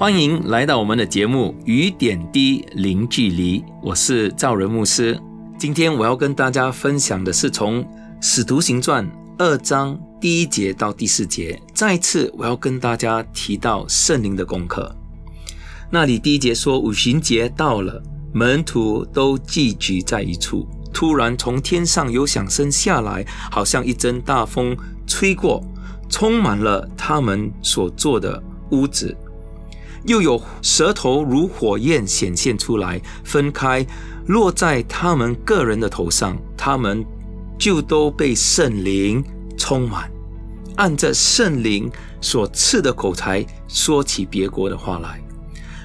欢迎来到我们的节目《雨点滴零距离》，我是赵仁牧师。今天我要跟大家分享的是从《使徒行传》二章第一节到第四节。再次，我要跟大家提到圣灵的功课。那里第一节说，五旬节到了。门徒都聚集在一处，突然从天上有响声下来，好像一阵大风吹过，充满了他们所坐的屋子。又有舌头如火焰显现出来，分开落在他们个人的头上，他们就都被圣灵充满，按着圣灵所赐的口才说起别国的话来。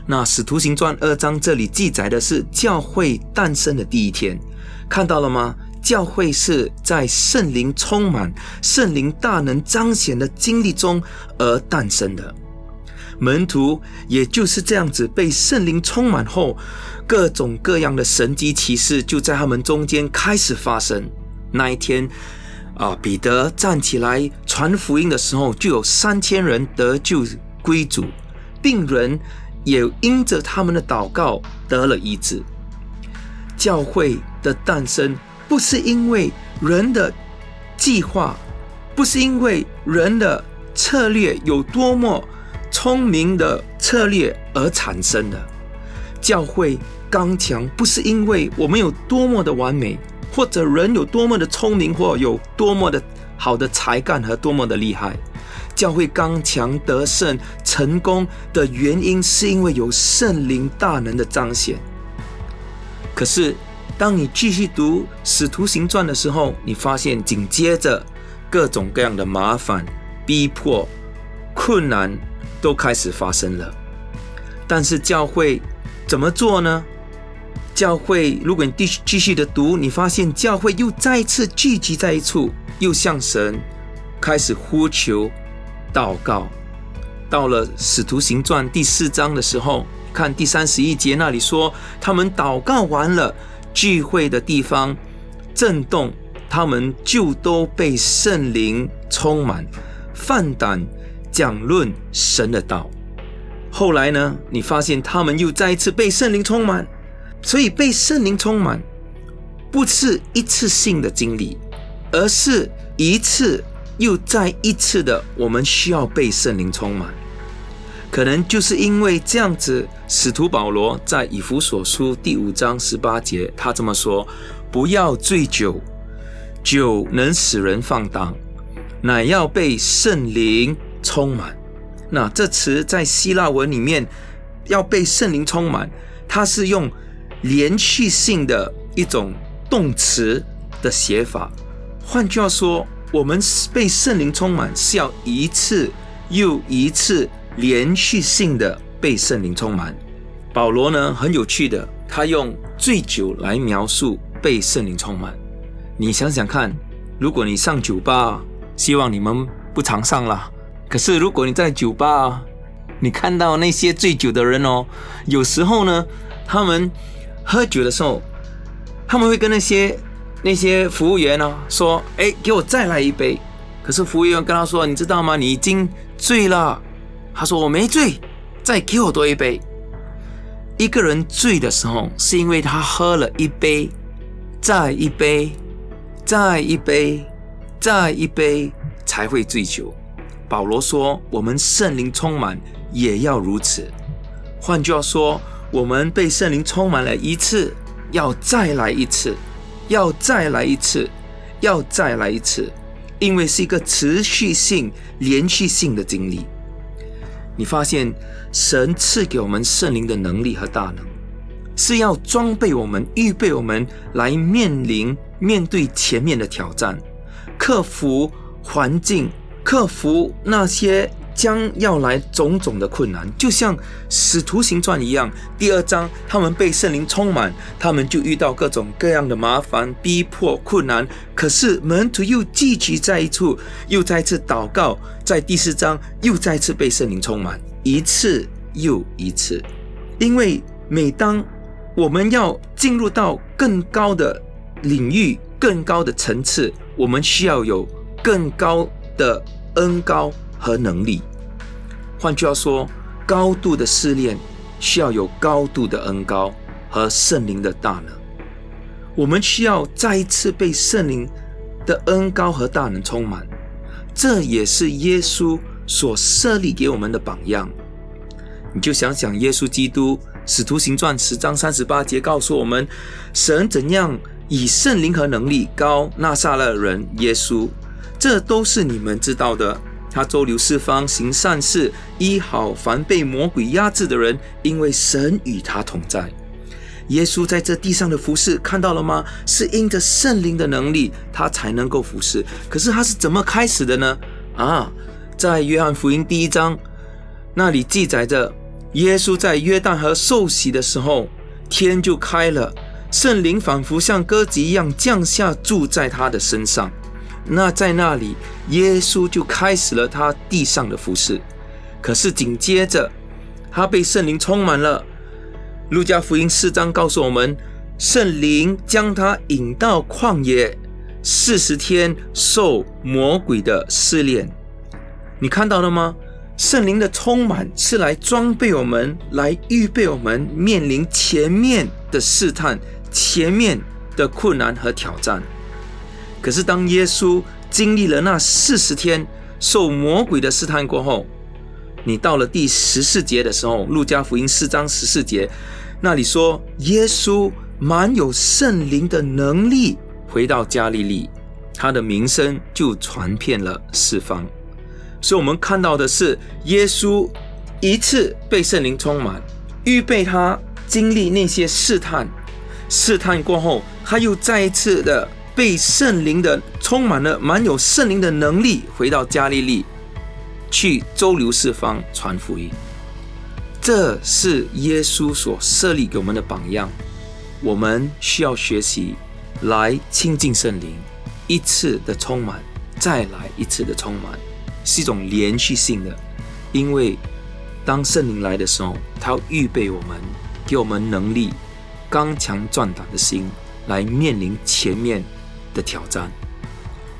那《使徒行传》二章这里记载的是教会诞生的第一天，看到了吗？教会是在圣灵充满、圣灵大能彰显的经历中而诞生的。门徒也就是这样子被圣灵充满后，各种各样的神迹奇事就在他们中间开始发生。那一天，啊，彼得站起来传福音的时候，就有三千人得救归主，病人。也因着他们的祷告得了医治。教会的诞生不是因为人的计划，不是因为人的策略有多么聪明的策略而产生的。教会刚强不是因为我们有多么的完美，或者人有多么的聪明，或有多么的好的才干和多么的厉害。教会刚强得胜成功的原因，是因为有圣灵大能的彰显。可是，当你继续读《使徒行传》的时候，你发现紧接着各种各样的麻烦、逼迫、困难都开始发生了。但是教会怎么做呢？教会，如果你继续继续的读，你发现教会又再次聚集在一处，又向神开始呼求。祷告到了《使徒行传》第四章的时候，看第三十一节那里说，他们祷告完了，聚会的地方震动，他们就都被圣灵充满，放胆讲论神的道。后来呢，你发现他们又再一次被圣灵充满，所以被圣灵充满不是一次性的经历，而是一次。又再一次的，我们需要被圣灵充满，可能就是因为这样子，使徒保罗在以弗所书第五章十八节，他这么说：“不要醉酒，酒能使人放荡，乃要被圣灵充满。”那这词在希腊文里面，要被圣灵充满，它是用连续性的一种动词的写法。换句话说。我们被圣灵充满，是要一次又一次连续性的被圣灵充满。保罗呢，很有趣的，他用醉酒来描述被圣灵充满。你想想看，如果你上酒吧，希望你们不常上了。可是如果你在酒吧，你看到那些醉酒的人哦，有时候呢，他们喝酒的时候，他们会跟那些。那些服务员呢说：“哎，给我再来一杯。”可是服务员跟他说：“你知道吗？你已经醉了。”他说：“我没醉，再给我多一杯。”一个人醉的时候，是因为他喝了一杯，再一杯，再一杯，再一杯，才会醉酒。保罗说：“我们圣灵充满也要如此。”换句话说，我们被圣灵充满了一次，要再来一次。要再来一次，要再来一次，因为是一个持续性、连续性的经历。你发现神赐给我们圣灵的能力和大能，是要装备我们、预备我们来面临、面对前面的挑战，克服环境，克服那些将要来种种的困难，就像使徒行传一样。第二章，他们被圣灵充满，他们就遇到各种各样的麻烦、逼迫、困难。可是门徒又聚集在一处，又再次祷告。在第四章，又再次被圣灵充满，一次又一次。因为每当我们要进入到更高的领域、更高的层次，我们需要有更高的恩高。和能力，换句话说，高度的试炼需要有高度的恩高和圣灵的大能。我们需要再一次被圣灵的恩高和大能充满，这也是耶稣所设立给我们的榜样。你就想想，耶稣基督使徒行传十章三十八节告诉我们，神怎样以圣灵和能力高纳撒勒人耶稣，这都是你们知道的。他周流四方，行善事，医好凡被魔鬼压制的人，因为神与他同在。耶稣在这地上的服侍，看到了吗？是因着圣灵的能力，他才能够服侍。可是他是怎么开始的呢？啊，在约翰福音第一章那里记载着，耶稣在约旦河受洗的时候，天就开了，圣灵仿佛像鸽子一样降下，住在他的身上。那在那里，耶稣就开始了他地上的服饰。可是紧接着，他被圣灵充满了。路加福音四章告诉我们，圣灵将他引到旷野，四十天受魔鬼的试炼。你看到了吗？圣灵的充满是来装备我们，来预备我们面临前面的试探、前面的困难和挑战。可是，当耶稣经历了那四十天受魔鬼的试探过后，你到了第十四节的时候，《路加福音》四章十四节，那里说耶稣满有圣灵的能力，回到加利利，他的名声就传遍了四方。所以，我们看到的是耶稣一次被圣灵充满，预备他经历那些试探，试探过后，他又再一次的。被圣灵的充满了，满有圣灵的能力，回到加利利，去周流四方传福音。这是耶稣所设立给我们的榜样，我们需要学习来亲近圣灵，一次的充满，再来一次的充满，是一种连续性的。因为当圣灵来的时候，他要预备我们，给我们能力，刚强壮胆的心，来面临前面。的挑战，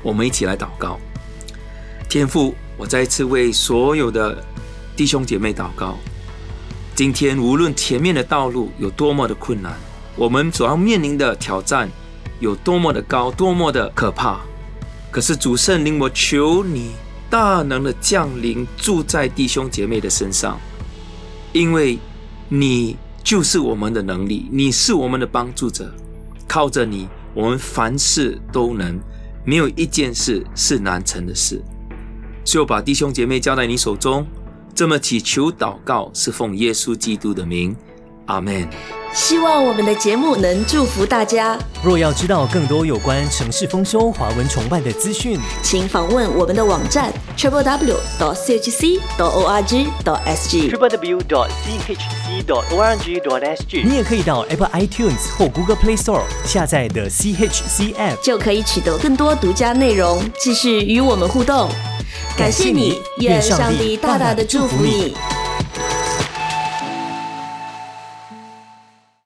我们一起来祷告。天父，我再一次为所有的弟兄姐妹祷告。今天无论前面的道路有多么的困难，我们所要面临的挑战有多么的高，多么的可怕，可是主圣灵，我求你大能的降临，住在弟兄姐妹的身上，因为你就是我们的能力，你是我们的帮助者，靠着你。我们凡事都能，没有一件事是难成的事。所以我把弟兄姐妹交在你手中，这么祈求祷告，是奉耶稣基督的名，阿门。希望我们的节目能祝福大家。若要知道更多有关城市丰收、华文崇拜的资讯，请访问我们的网站 triple w dot chc dot org dot sg triple w dot chc dot org dot sg。你也可以到 Apple iTunes 或 Google Play Store 下载的 CHC App，就可以取得更多独家内容，继续与我们互动。感谢你，愿上帝大大的祝福你。